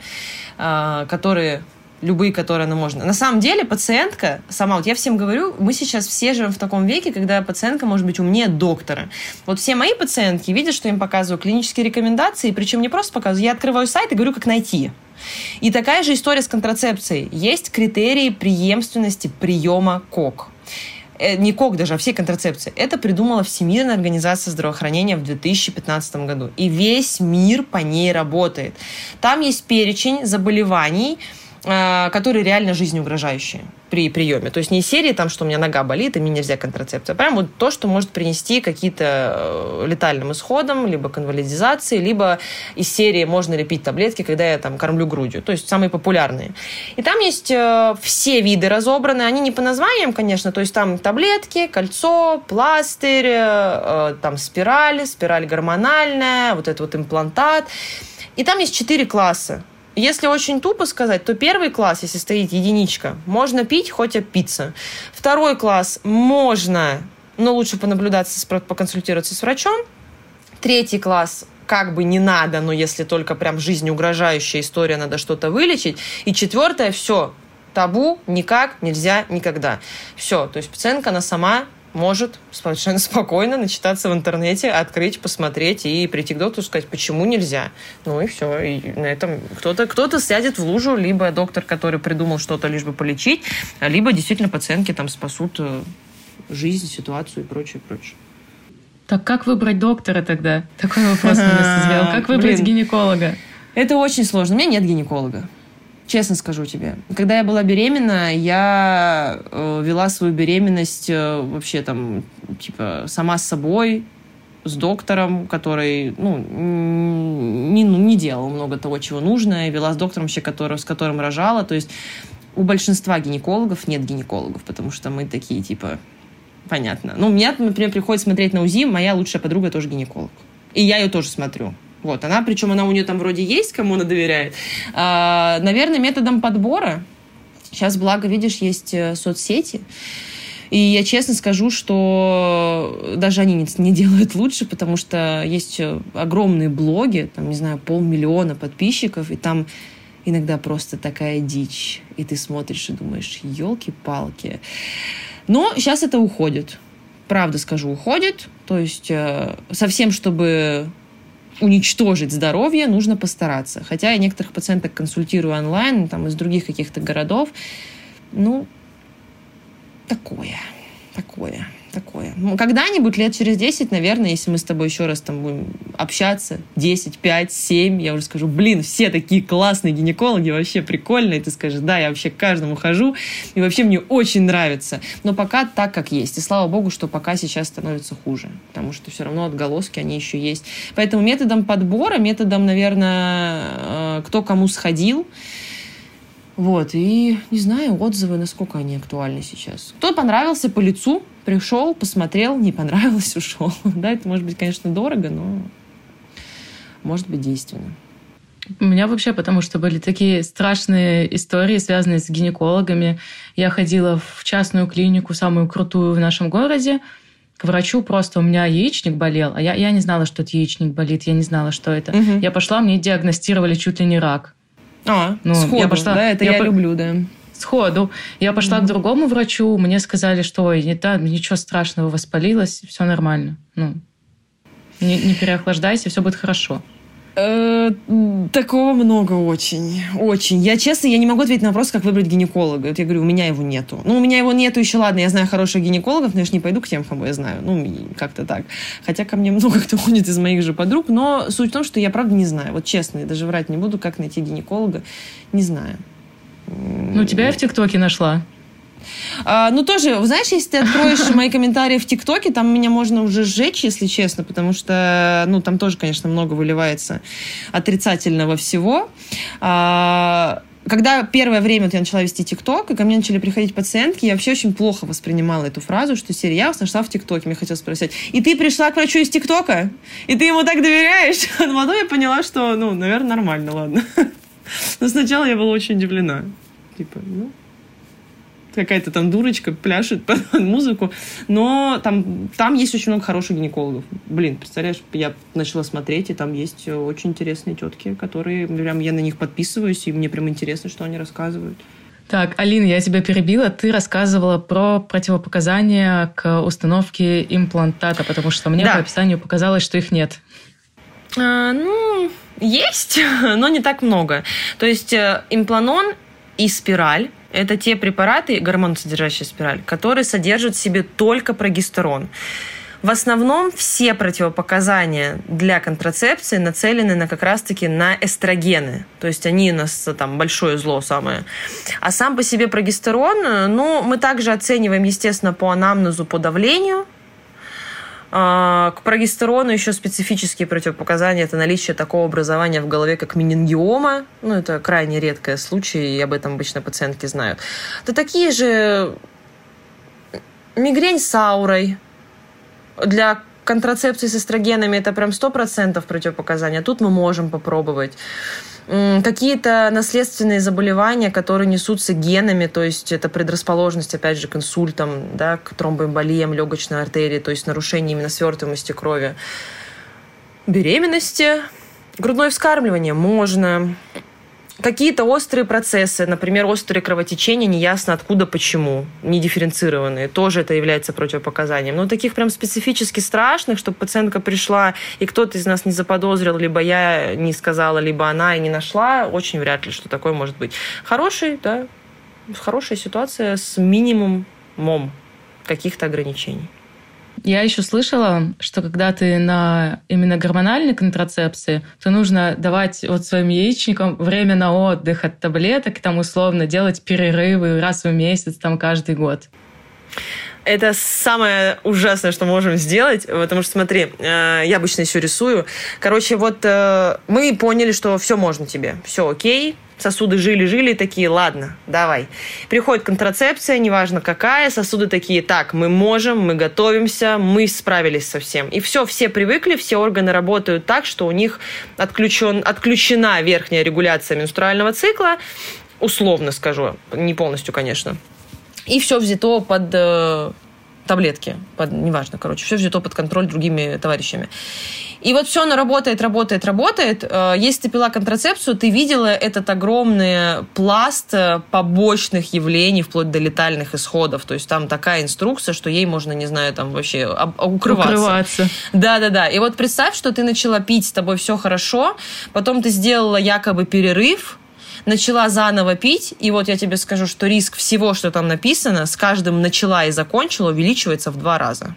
а, которые любые, которые она можно. На самом деле пациентка сама, вот я всем говорю, мы сейчас все живем в таком веке, когда пациентка может быть умнее доктора. Вот все мои пациентки видят, что им показываю клинические рекомендации, причем не просто показываю, я открываю сайт и говорю, как найти. И такая же история с контрацепцией. Есть критерии преемственности приема КОК э, не КОК даже, а все контрацепции. Это придумала Всемирная организация здравоохранения в 2015 году. И весь мир по ней работает. Там есть перечень заболеваний, которые реально жизнеугрожающие при приеме. То есть не серии там, что у меня нога болит, и мне нельзя контрацепция. Прям вот то, что может принести какие-то э, летальным исходом, либо к инвалидизации, либо из серии можно ли пить таблетки, когда я там кормлю грудью. То есть самые популярные. И там есть э, все виды разобраны. Они не по названиям, конечно. То есть там таблетки, кольцо, пластырь, э, там спираль, спираль гормональная, вот этот вот имплантат. И там есть четыре класса. Если очень тупо сказать, то первый класс, если стоит единичка, можно пить хоть пицца. Второй класс можно, но лучше понаблюдаться, поконсультироваться с врачом. Третий класс как бы не надо, но если только прям жизнеугрожающая история, надо что-то вылечить. И четвертое, все, табу, никак, нельзя, никогда. Все, то есть пациентка, она сама может совершенно спокойно начитаться в интернете, открыть, посмотреть и прийти к доктору сказать, почему нельзя. Ну и все. И на этом кто-то кто сядет в лужу, либо доктор, который придумал что-то лишь бы полечить, либо действительно пациентки там спасут э, жизнь, ситуацию и прочее, прочее. Так как выбрать доктора тогда? Такой вопрос меня созрел. Как выбрать гинеколога? Это очень сложно. У меня нет гинеколога. Честно скажу тебе. Когда я была беременна, я э, вела свою беременность э, вообще там, типа, сама с собой, с доктором, который, ну, не, ну, не делал много того, чего нужно. Я вела с доктором вообще, который, с которым рожала. То есть у большинства гинекологов нет гинекологов, потому что мы такие, типа, понятно. Ну, мне, например, приходится смотреть на УЗИ, моя лучшая подруга тоже гинеколог. И я ее тоже смотрю. Вот, она, причем она у нее там вроде есть, кому она доверяет. А, наверное, методом подбора. Сейчас, благо, видишь, есть э, соцсети. И я честно скажу, что даже они не, не делают лучше, потому что есть э, огромные блоги, там, не знаю, полмиллиона подписчиков, и там иногда просто такая дичь. И ты смотришь и думаешь, елки-палки. Но сейчас это уходит. Правда скажу, уходит. То есть э, совсем, чтобы уничтожить здоровье, нужно постараться. Хотя я некоторых пациенток консультирую онлайн, там, из других каких-то городов. Ну, такое, такое такое. Ну, когда-нибудь, лет через 10, наверное, если мы с тобой еще раз там будем общаться, 10, 5, 7, я уже скажу, блин, все такие классные гинекологи, вообще прикольные, ты скажешь, да, я вообще к каждому хожу, и вообще мне очень нравится. Но пока так, как есть. И слава богу, что пока сейчас становится хуже, потому что все равно отголоски, они еще есть. Поэтому методом подбора, методом, наверное, э, кто кому сходил, вот, и не знаю, отзывы, насколько они актуальны сейчас. Кто понравился по лицу, пришел, посмотрел, не понравилось, ушел. Да, это может быть, конечно, дорого, но может быть действенно. У меня вообще, потому что были такие страшные истории, связанные с гинекологами. Я ходила в частную клинику, самую крутую в нашем городе, к врачу просто у меня яичник болел, а я, я не знала, что это яичник болит, я не знала, что это. Угу. Я пошла, мне диагностировали чуть ли не рак. А, ну, сходу, я пошла, да, это я, я люблю, да. Сходу. Я пошла mm-hmm. к другому врачу, мне сказали, что да, ничего страшного, воспалилось, все нормально. Ну, не, не переохлаждайся, все будет хорошо. Э, такого много очень. Очень. Я, честно, я не могу ответить на вопрос, как выбрать гинеколога. Вот я говорю, у меня его нету. Ну, у меня его нету еще, ладно, я знаю хороших гинекологов, но я же не пойду к тем, кого я знаю. Ну, как-то так. Хотя ко мне много кто ходит из моих же подруг, но суть в том, что я правда не знаю. Вот честно, я даже врать не буду, как найти гинеколога. Не знаю. Ну, тебя я в ТикТоке нашла. А, ну, тоже, знаешь, если ты откроешь мои комментарии в ТикТоке, там меня можно уже сжечь, если честно, потому что, ну, там тоже, конечно, много выливается отрицательного всего. А, когда первое время вот я начала вести ТикТок, и ко мне начали приходить пациентки, я вообще очень плохо воспринимала эту фразу, что серия я нашла в ТикТоке. Мне хотелось спросить, и ты пришла к врачу из ТикТока? И ты ему так доверяешь? А потом я поняла, что, ну, наверное, нормально, ладно. Но сначала я была очень удивлена. Типа, ну, какая-то там дурочка пляшет под музыку, но там, там есть очень много хороших гинекологов. Блин, представляешь, я начала смотреть, и там есть очень интересные тетки, которые, прям я на них подписываюсь, и мне прям интересно, что они рассказывают. Так, Алина, я тебя перебила. Ты рассказывала про противопоказания к установке имплантата, потому что мне да. по описанию показалось, что их нет. А, ну, есть, но не так много. То есть э, импланон и спираль это те препараты, гормоносодержащие спираль, которые содержат в себе только прогестерон. В основном все противопоказания для контрацепции нацелены на как раз-таки на эстрогены. То есть они у нас там большое зло самое. А сам по себе прогестерон, ну, мы также оцениваем, естественно, по анамнезу, по давлению, к прогестерону еще специфические противопоказания – это наличие такого образования в голове, как менингиома. Ну, это крайне редкое случай, и об этом обычно пациентки знают. Это такие же мигрень с аурой. Для контрацепции с эстрогенами это прям 100% противопоказания. Тут мы можем попробовать какие-то наследственные заболевания, которые несутся генами, то есть это предрасположенность, опять же, к инсультам, да, к тромбоэмболиям легочной артерии, то есть нарушение именно свертываемости крови. Беременности, грудное вскармливание можно, какие-то острые процессы, например, острые кровотечения, неясно откуда, почему, не дифференцированные, тоже это является противопоказанием. Но таких прям специфически страшных, чтобы пациентка пришла, и кто-то из нас не заподозрил, либо я не сказала, либо она и не нашла, очень вряд ли, что такое может быть. Хороший, да, хорошая ситуация с минимумом каких-то ограничений. Я еще слышала, что когда ты на именно гормональной контрацепции, то нужно давать вот своим яичникам время на отдых от таблеток, там условно делать перерывы раз в месяц, там каждый год. Это самое ужасное, что можем сделать, потому что, смотри, э, я обычно еще рисую. Короче, вот э, мы поняли, что все можно тебе, все окей, Сосуды жили-жили такие, ладно, давай. Приходит контрацепция, неважно какая, сосуды такие, так, мы можем, мы готовимся, мы справились со всем. И все, все привыкли, все органы работают так, что у них отключен, отключена верхняя регуляция менструального цикла, условно скажу, не полностью, конечно. И все взято под э, таблетки, под, неважно, короче, все взято под контроль другими товарищами. И вот все оно работает, работает, работает. Э, если ты пила контрацепцию, ты видела этот огромный пласт э, побочных явлений, вплоть до летальных исходов. То есть там такая инструкция, что ей можно, не знаю, там вообще укрываться. Укрываться. Да-да-да. И вот представь, что ты начала пить, с тобой все хорошо, потом ты сделала якобы перерыв, начала заново пить, и вот я тебе скажу, что риск всего, что там написано, с каждым начала и закончила, увеличивается в два раза.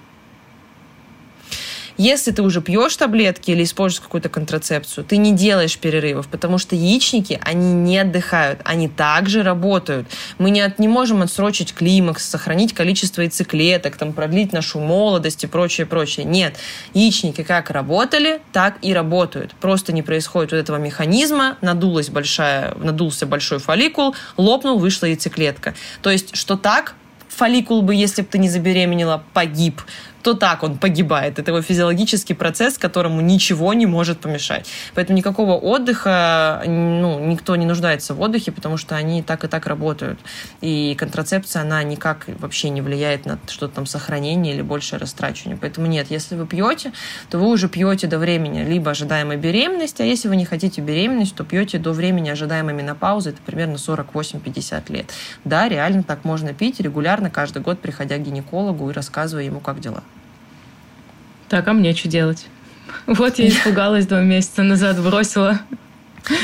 Если ты уже пьешь таблетки или используешь какую-то контрацепцию, ты не делаешь перерывов, потому что яичники, они не отдыхают, они также работают. Мы не, от, не можем отсрочить климакс, сохранить количество яйцеклеток, там, продлить нашу молодость и прочее, прочее. Нет. Яичники как работали, так и работают. Просто не происходит вот этого механизма, надулась большая, надулся большой фолликул, лопнул, вышла яйцеклетка. То есть, что так, фолликул бы, если бы ты не забеременела, погиб то так он погибает. Это его физиологический процесс, которому ничего не может помешать. Поэтому никакого отдыха, ну, никто не нуждается в отдыхе, потому что они так и так работают. И контрацепция, она никак вообще не влияет на что-то там сохранение или большее растрачивание. Поэтому нет, если вы пьете, то вы уже пьете до времени либо ожидаемой беременности, а если вы не хотите беременность, то пьете до времени ожидаемой менопаузы, это примерно 48-50 лет. Да, реально так можно пить регулярно, каждый год приходя к гинекологу и рассказывая ему, как дела. Так, а мне что делать? Вот я испугалась два месяца назад, бросила.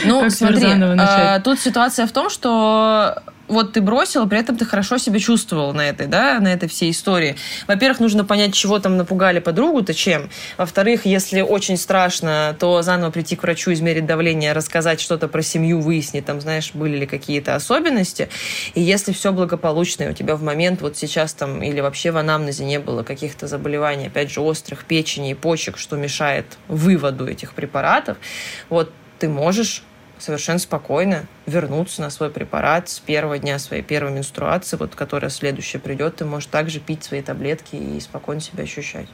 Ну, как смотри, а, тут ситуация в том, что вот ты бросила, при этом ты хорошо себя чувствовал на этой, да, на этой всей истории. Во-первых, нужно понять, чего там напугали подругу-то, чем. Во-вторых, если очень страшно, то заново прийти к врачу, измерить давление, рассказать что-то про семью, выяснить, там, знаешь, были ли какие-то особенности. И если все благополучно, и у тебя в момент вот сейчас там или вообще в анамнезе не было каких-то заболеваний, опять же, острых печени и почек, что мешает выводу этих препаратов, вот ты можешь совершенно спокойно вернуться на свой препарат с первого дня своей первой менструации, вот которая следующая придет, ты можешь также пить свои таблетки и спокойно себя ощущать.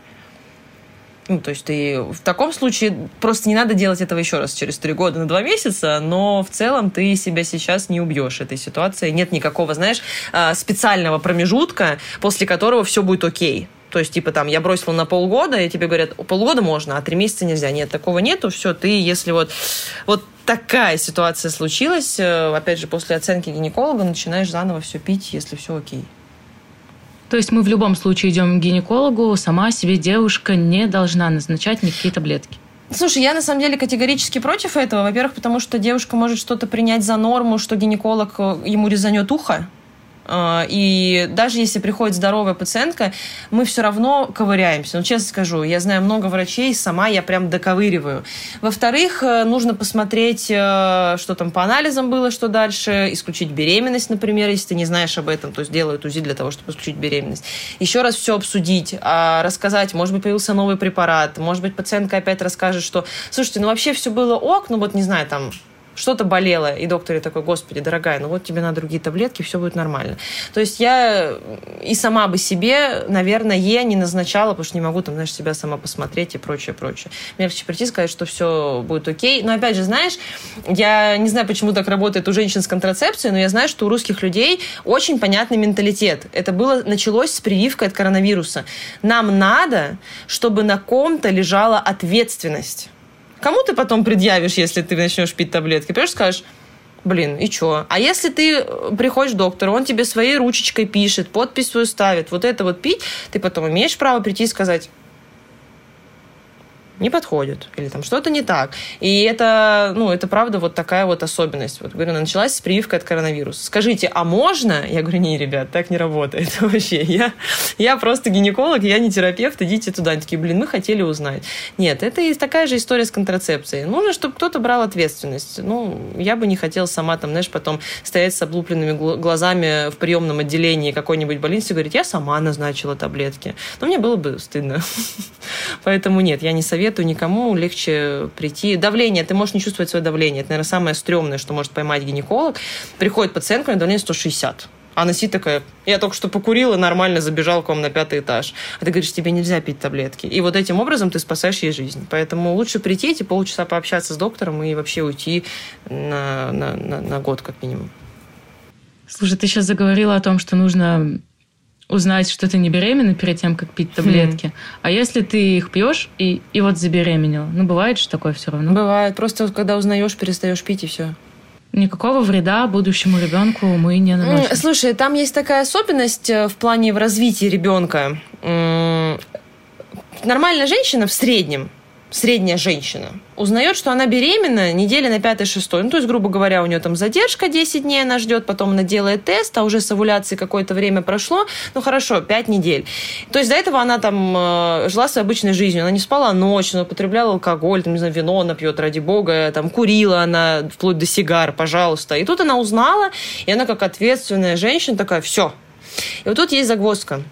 Ну, то есть ты в таком случае просто не надо делать этого еще раз через три года на два месяца, но в целом ты себя сейчас не убьешь этой ситуации. Нет никакого, знаешь, а, специального промежутка, после которого все будет окей. То есть, типа, там, я бросила на полгода, и тебе говорят, полгода можно, а три месяца нельзя. Нет, такого нету. Все, ты, если вот, вот такая ситуация случилась, э, опять же, после оценки гинеколога начинаешь заново все пить, если все окей. То есть мы в любом случае идем к гинекологу, сама себе девушка не должна назначать никакие таблетки. Слушай, я на самом деле категорически против этого. Во-первых, потому что девушка может что-то принять за норму, что гинеколог э, ему резанет ухо, и даже если приходит здоровая пациентка, мы все равно ковыряемся. Ну, честно скажу, я знаю много врачей, сама я прям доковыриваю. Во-вторых, э, нужно посмотреть, э, что там по анализам было, что дальше, исключить беременность, например, если ты не знаешь об этом, то есть делают УЗИ для того, чтобы исключить беременность. Еще раз все обсудить, а, рассказать, может быть, появился новый препарат, может быть, пациентка опять расскажет, что, слушайте, ну вообще все было ок, ну вот не знаю, там что-то болело, и доктор такой, господи, дорогая, ну вот тебе надо другие таблетки, все будет нормально. То есть я и сама бы себе, наверное, не назначала, потому что не могу там, знаешь, себя сама посмотреть и прочее, прочее. Мне легче прийти сказать, что все будет окей. Но опять же, знаешь, я не знаю, почему так работает у женщин с контрацепцией, но я знаю, что у русских людей очень понятный менталитет. Это было, началось с прививкой от коронавируса. Нам надо, чтобы на ком-то лежала ответственность. Кому ты потом предъявишь, если ты начнешь пить таблетки? Понимаешь, скажешь, блин, и чё? А если ты приходишь к доктору, он тебе своей ручечкой пишет, подпись свою ставит, вот это вот пить, ты потом имеешь право прийти и сказать, не подходит, или там что-то не так. И это, ну, это правда вот такая вот особенность. Вот, говорю, началась с прививкой от коронавируса. Скажите, а можно? Я говорю, не, ребят, так не работает вообще. Я, я просто гинеколог, я не терапевт, идите туда. Они такие, блин, мы хотели узнать. Нет, это и такая же история с контрацепцией. Нужно, чтобы кто-то брал ответственность. Ну, я бы не хотела сама там, знаешь, потом стоять с облупленными глазами в приемном отделении какой-нибудь больницы и говорить, я сама назначила таблетки. Но мне было бы стыдно. Поэтому нет, я не советую советую никому, легче прийти. Давление, ты можешь не чувствовать свое давление. Это, наверное, самое стрёмное, что может поймать гинеколог. Приходит пациентка, у нее давление 160. А она сидит такая, я только что покурила, нормально забежал к вам на пятый этаж. А ты говоришь, тебе нельзя пить таблетки. И вот этим образом ты спасаешь ей жизнь. Поэтому лучше прийти эти полчаса пообщаться с доктором и вообще уйти на, на, на, на год как минимум. Слушай, ты сейчас заговорила о том, что нужно узнать, что ты не беременна перед тем, как пить таблетки. Хм. А если ты их пьешь и, и вот забеременела? Ну, бывает же такое все равно? Бывает. Просто когда узнаешь, перестаешь пить и все. Никакого вреда будущему ребенку мы не наносим. Слушай, там есть такая особенность э, в плане в развитии ребенка. Нормальная женщина в среднем средняя женщина узнает, что она беременна недели на 5-6. Ну, то есть, грубо говоря, у нее там задержка 10 дней она ждет, потом она делает тест, а уже с овуляцией какое-то время прошло. Ну, хорошо, 5 недель. То есть, до этого она там э, жила своей обычной жизнью. Она не спала ночь, она употребляла алкоголь, там, не знаю, вино она пьет, ради бога, там, курила она вплоть до сигар, пожалуйста. И тут она узнала, и она как ответственная женщина такая, все. И вот тут есть загвоздка.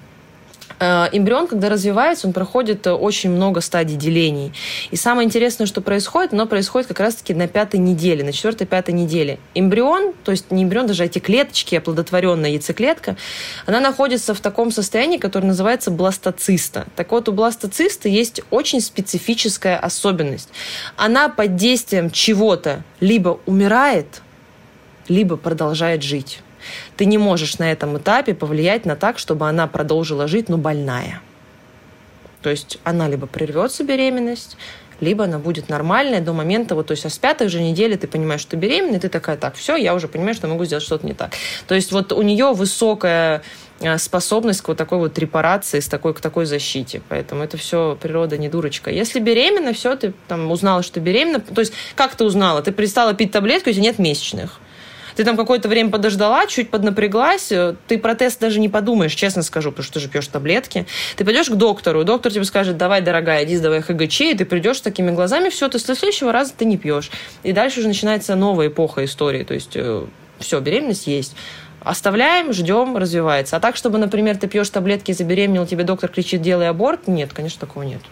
Э, эмбрион, когда развивается, он проходит э, очень много стадий делений. И самое интересное, что происходит, оно происходит как раз-таки на пятой неделе, на четвертой-пятой неделе. Эмбрион, то есть не эмбрион, даже эти клеточки, оплодотворенная яйцеклетка, она находится в таком состоянии, которое называется бластоциста. Так вот, у бластоциста есть очень специфическая особенность. Она под действием чего-то либо умирает, либо продолжает жить ты не можешь на этом этапе повлиять на так, чтобы она продолжила жить, но больная. То есть она либо прервется беременность, либо она будет нормальная до момента, вот, то есть а с пятой же недели ты понимаешь, что беременна, и ты такая, так, все, я уже понимаю, что могу сделать что-то не так. То есть вот у нее высокая э, способность к вот такой вот репарации, с такой, к такой защите. Поэтому это все природа не дурочка. Если беременна, все, ты там узнала, что беременна. То есть как ты узнала? Ты перестала пить таблетку, тебя нет месячных. Ты там какое-то время подождала, чуть поднапряглась, э, ты про тест даже не подумаешь, честно скажу, потому что ты же пьешь таблетки. Ты пойдешь к доктору, доктор тебе скажет, давай, дорогая, иди сдавай ХГЧ, и ты придешь с такими глазами, все, ты с следующего раза ты не пьешь. И дальше уже начинается новая эпоха истории, то есть э, все, беременность есть. Оставляем, ждем, развивается. А так, чтобы, например, ты пьешь таблетки, забеременел, тебе доктор кричит, делай аборт, нет, конечно, такого нет.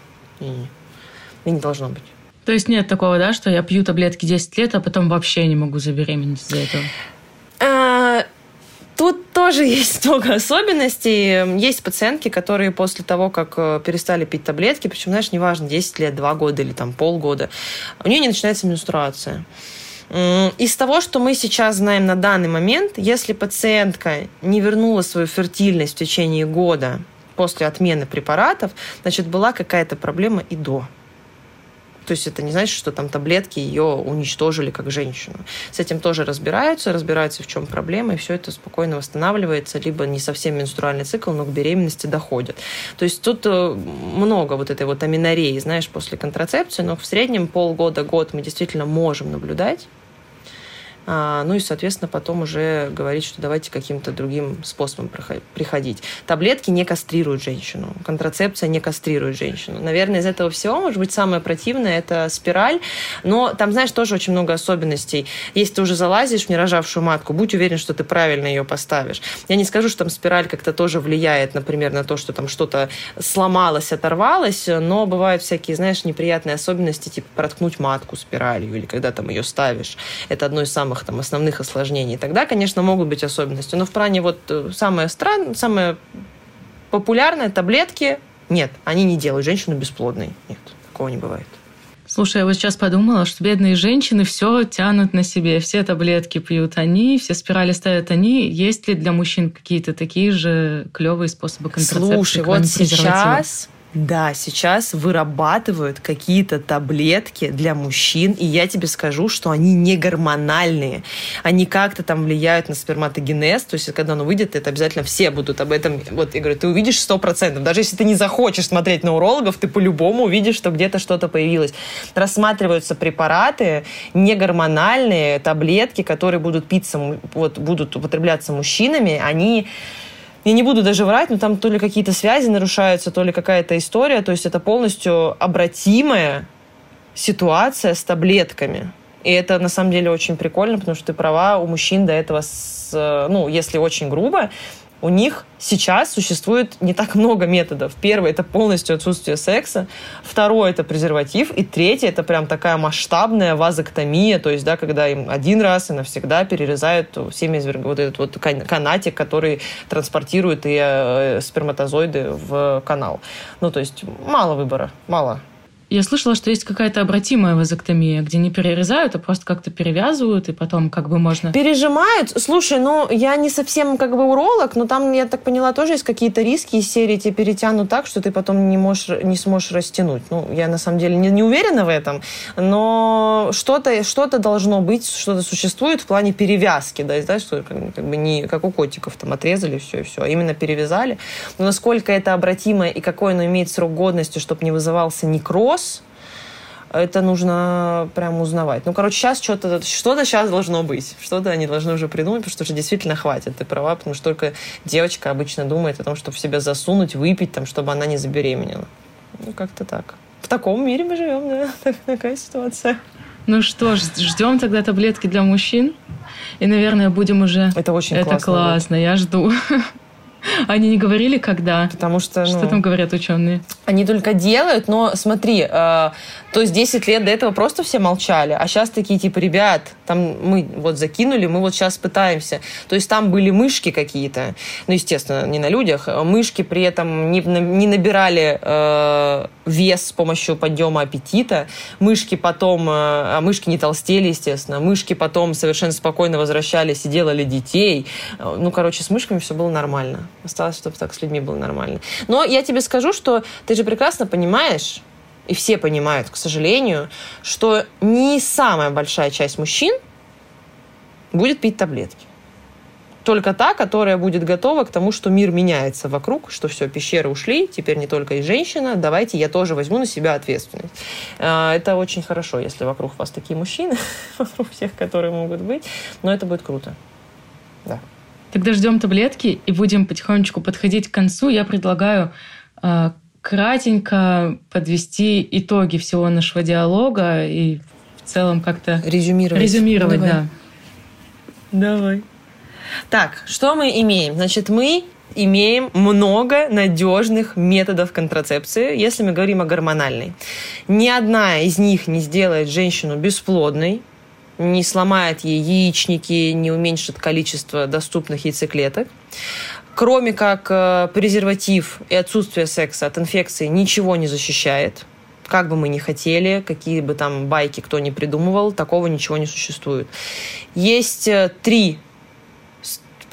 И, и не должно быть. То есть нет такого, да, что я пью таблетки 10 лет, а потом вообще не могу забеременеть из-за этого? А, тут тоже есть много особенностей. Есть пациентки, которые после того, как э, перестали пить таблетки, причем, знаешь, неважно, 10 лет, 2 года или там полгода, у нее не начинается менструация. Из того, что мы сейчас знаем на данный момент, если пациентка не вернула свою фертильность в течение года после отмены препаратов, значит, была какая-то проблема и до. То есть это не значит, что там таблетки ее уничтожили как женщину. С этим тоже разбираются, разбираются, в чем проблема, и все это спокойно восстанавливается, либо не совсем менструальный цикл, но к беременности доходит. То есть тут э, много вот этой вот аминореи, знаешь, после контрацепции, но в среднем полгода-год мы действительно можем наблюдать ну и, соответственно, потом уже говорить, что давайте каким-то другим способом приходить. Таблетки не кастрируют женщину, контрацепция не кастрирует женщину. Наверное, из этого всего, может быть, самое противное – это спираль, но там, знаешь, тоже очень много особенностей. Если ты уже залазишь в нерожавшую матку, будь уверен, что ты правильно ее поставишь. Я не скажу, что там спираль как-то тоже влияет, например, на то, что там что-то сломалось, оторвалось, но бывают всякие, знаешь, неприятные особенности, типа проткнуть матку спиралью или когда там ее ставишь. Это одно из самых самых там основных осложнений. Тогда, конечно, могут быть особенности. Но в плане вот э, самое странное, самое популярное таблетки нет, они не делают женщину бесплодной. Нет, такого не бывает. Слушай, я вот сейчас подумала, что бедные женщины все тянут на себе, все таблетки пьют они, все спирали ставят они. Есть ли для мужчин какие-то такие же клевые способы контрацепции? Слушай, вот сейчас да, сейчас вырабатывают какие-то таблетки для мужчин, и я тебе скажу, что они не гормональные. Они как-то там влияют на сперматогенез, то есть когда оно выйдет, это обязательно все будут об этом. Вот я говорю, ты увидишь сто процентов. Даже если ты не захочешь смотреть на урологов, ты по-любому увидишь, что где-то что-то появилось. Рассматриваются препараты не гормональные, таблетки, которые будут питься, вот, будут употребляться мужчинами, они я не буду даже врать, но там то ли какие-то связи нарушаются, то ли какая-то история. То есть это полностью обратимая ситуация с таблетками. И это на самом деле очень прикольно, потому что ты права, у мужчин до этого, с, ну, если очень грубо, у них сейчас существует не так много методов. Первый – это полностью отсутствие секса. Второй – это презерватив. И третий – это прям такая масштабная вазоктомия, то есть, да, когда им один раз и навсегда перерезают семя вот этот вот канатик, который транспортирует и э, сперматозоиды в канал. Ну, то есть, мало выбора, мало. Я слышала, что есть какая-то обратимая вазоктомия, где не перерезают, а просто как-то перевязывают, и потом как бы можно... Пережимают? Слушай, ну, я не совсем как бы уролог, но там, я так поняла, тоже есть какие-то риски из серии тебе перетянут так, что ты потом не, можешь, не сможешь растянуть. Ну, я на самом деле не, не уверена в этом, но что-то что должно быть, что-то существует в плане перевязки, да, да что как, бы не как у котиков, там отрезали все и все, а именно перевязали. Но насколько это обратимо и какой оно имеет срок годности, чтобы не вызывался некроз, вопрос. Это нужно прям узнавать. Ну, короче, сейчас что-то что сейчас должно быть. Что-то они должны уже придумать, потому что уже действительно хватит. Ты права, потому что только девочка обычно думает о том, чтобы в себя засунуть, выпить, там, чтобы она не забеременела. Ну, как-то так. В таком мире мы живем, да. Такая ситуация. Ну что ж, ждем тогда таблетки для мужчин. И, наверное, будем уже... Это очень Это классно. классно, я жду. Они не говорили, когда? Потому что... Что ну, там говорят ученые? Они только делают, но смотри, э, то есть 10 лет до этого просто все молчали, а сейчас такие типа, ребят, там мы вот закинули, мы вот сейчас пытаемся. То есть там были мышки какие-то, ну, естественно, не на людях, мышки при этом не, не набирали э, вес с помощью подъема аппетита, мышки потом, э, а мышки не толстели, естественно, мышки потом совершенно спокойно возвращались и делали детей. Ну, короче, с мышками все было нормально. Осталось, чтобы так с людьми было нормально. Но я тебе скажу, что ты же прекрасно понимаешь, и все понимают, к сожалению, что не самая большая часть мужчин будет пить таблетки. Только та, которая будет готова к тому, что мир меняется вокруг, что все, пещеры ушли, теперь не только и женщина, давайте я тоже возьму на себя ответственность. А, это очень хорошо, если вокруг вас такие мужчины, вокруг всех, которые могут быть, но это будет круто. Да. Тогда ждем таблетки и будем потихонечку подходить к концу. Я предлагаю э, кратенько подвести итоги всего нашего диалога и в целом как-то резюмировать. Резюмировать, Давай. да. Давай. Так, что мы имеем? Значит, мы имеем много надежных методов контрацепции, если мы говорим о гормональной. Ни одна из них не сделает женщину бесплодной, не сломает ей яичники, не уменьшит количество доступных яйцеклеток. Кроме как э, презерватив и отсутствие секса от инфекции ничего не защищает. Как бы мы ни хотели, какие бы там байки кто ни придумывал, такого ничего не существует. Есть э, три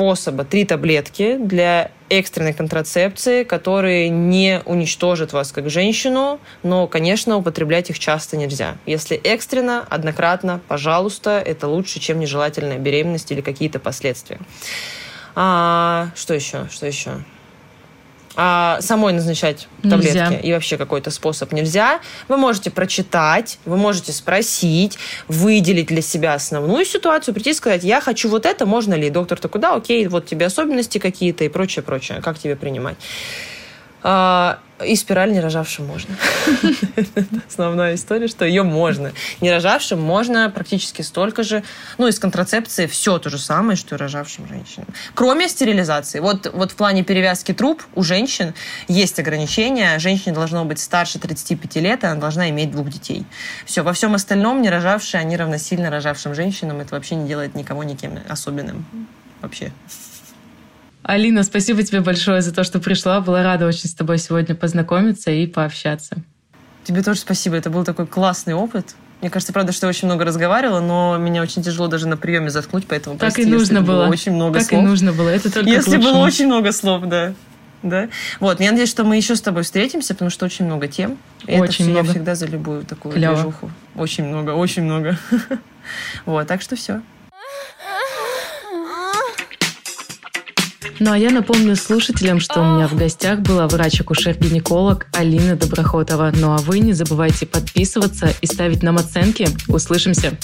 способа, три таблетки для экстренной контрацепции, которые не уничтожат вас как женщину, но, конечно, употреблять их часто нельзя. Если экстренно, однократно, пожалуйста, это лучше, чем нежелательная беременность или какие-то последствия. А, что еще? Что еще? а самой назначать таблетки нельзя. и вообще какой-то способ нельзя. Вы можете прочитать, вы можете спросить, выделить для себя основную ситуацию, прийти и сказать, я хочу вот это, можно ли? Доктор такой, да, окей, вот тебе особенности какие-то и прочее, прочее. Как тебе принимать? А, и спираль не рожавшим можно. Основная история, что ее можно. Не рожавшим можно практически столько же. Ну, из контрацепции все то же самое, что и рожавшим женщинам. Кроме стерилизации. Вот, вот в плане перевязки труб у женщин есть ограничения. Женщине должно быть старше 35 лет, и она должна иметь двух детей. Все. Во всем остальном не рожавшие, они равносильно рожавшим женщинам. Это вообще не делает никого никем особенным. Вообще. Алина, спасибо тебе большое за то, что пришла. Была рада очень с тобой сегодня познакомиться и пообщаться. Тебе тоже спасибо. Это был такой классный опыт. Мне кажется, правда, что я очень много разговаривала, но меня очень тяжело даже на приеме заткнуть, поэтому так прости, и нужно было. было очень много так слов. и нужно было. Это только Если было очень много слов, да. Да. Вот, я надеюсь, что мы еще с тобой встретимся, потому что очень много тем. И очень это много. я всегда за любую такую Клево. движуху. Очень много, очень много. Вот, так что все. Ну а я напомню слушателям, что у меня в гостях была врач-акушер-гинеколог Алина Доброхотова. Ну а вы не забывайте подписываться и ставить нам оценки. Услышимся!